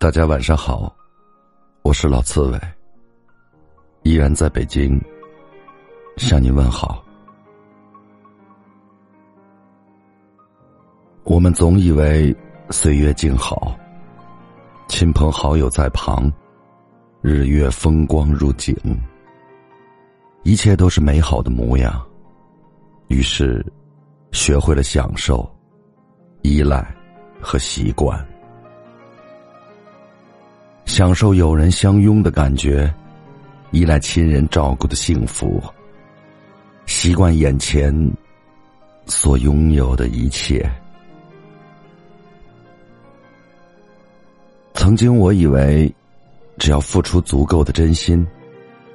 大家晚上好，我是老刺猬，依然在北京向你问好。我们总以为岁月静好，亲朋好友在旁，日月风光如景，一切都是美好的模样。于是，学会了享受、依赖和习惯。享受有人相拥的感觉，依赖亲人照顾的幸福，习惯眼前所拥有的一切。曾经我以为，只要付出足够的真心，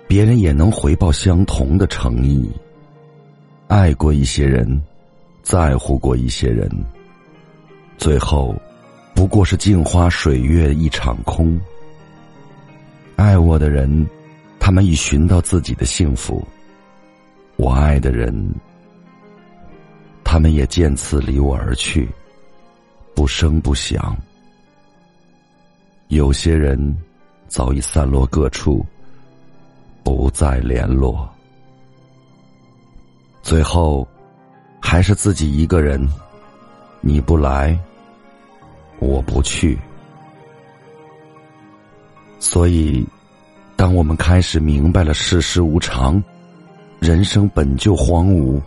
别人也能回报相同的诚意。爱过一些人，在乎过一些人，最后不过是镜花水月一场空。爱我的人，他们已寻到自己的幸福；我爱的人，他们也渐次离我而去，不声不响。有些人早已散落各处，不再联络。最后，还是自己一个人，你不来，我不去。所以，当我们开始明白了世事无常，人生本就荒芜，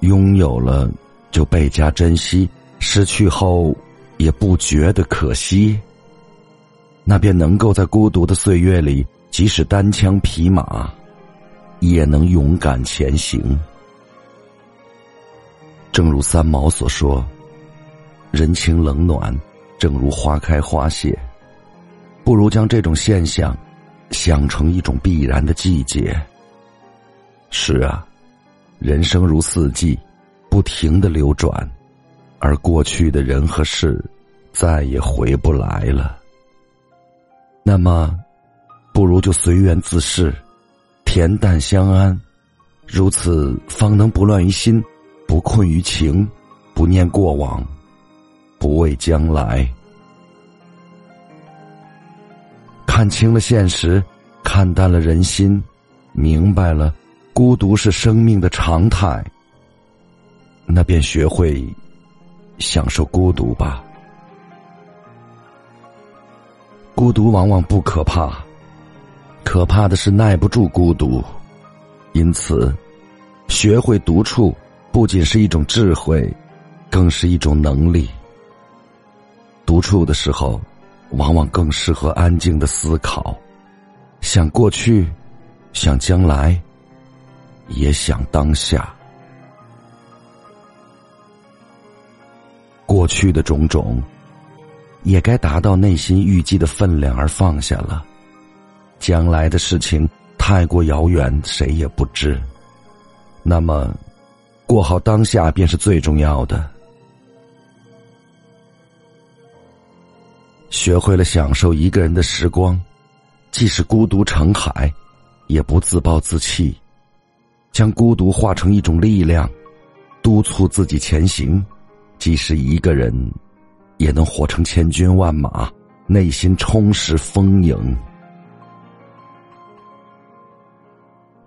拥有了就倍加珍惜，失去后也不觉得可惜，那便能够在孤独的岁月里，即使单枪匹马，也能勇敢前行。正如三毛所说：“人情冷暖，正如花开花谢。”不如将这种现象想成一种必然的季节。是啊，人生如四季，不停的流转，而过去的人和事再也回不来了。那么，不如就随缘自适，恬淡相安，如此方能不乱于心，不困于情，不念过往，不畏将来。看清了现实，看淡了人心，明白了孤独是生命的常态，那便学会享受孤独吧。孤独往往不可怕，可怕的是耐不住孤独。因此，学会独处不仅是一种智慧，更是一种能力。独处的时候。往往更适合安静的思考，想过去，想将来，也想当下。过去的种种，也该达到内心预计的分量而放下了；将来的事情太过遥远，谁也不知。那么，过好当下便是最重要的。学会了享受一个人的时光，即使孤独成海，也不自暴自弃，将孤独化成一种力量，督促自己前行。即使一个人，也能活成千军万马，内心充实丰盈。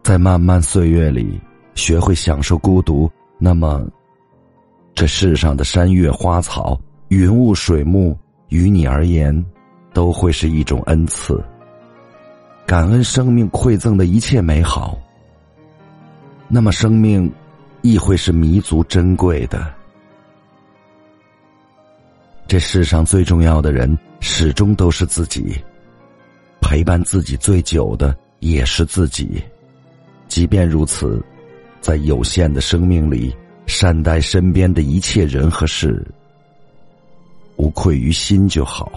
在漫漫岁月里，学会享受孤独，那么，这世上的山岳花草、云雾水木。于你而言，都会是一种恩赐。感恩生命馈赠的一切美好，那么生命亦会是弥足珍贵的。这世上最重要的人，始终都是自己。陪伴自己最久的也是自己。即便如此，在有限的生命里，善待身边的一切人和事。无愧于心就好。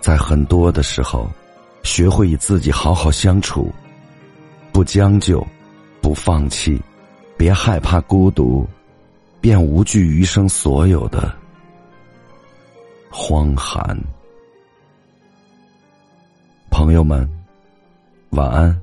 在很多的时候，学会与自己好好相处，不将就，不放弃，别害怕孤独，便无惧余生所有的荒寒。朋友们，晚安。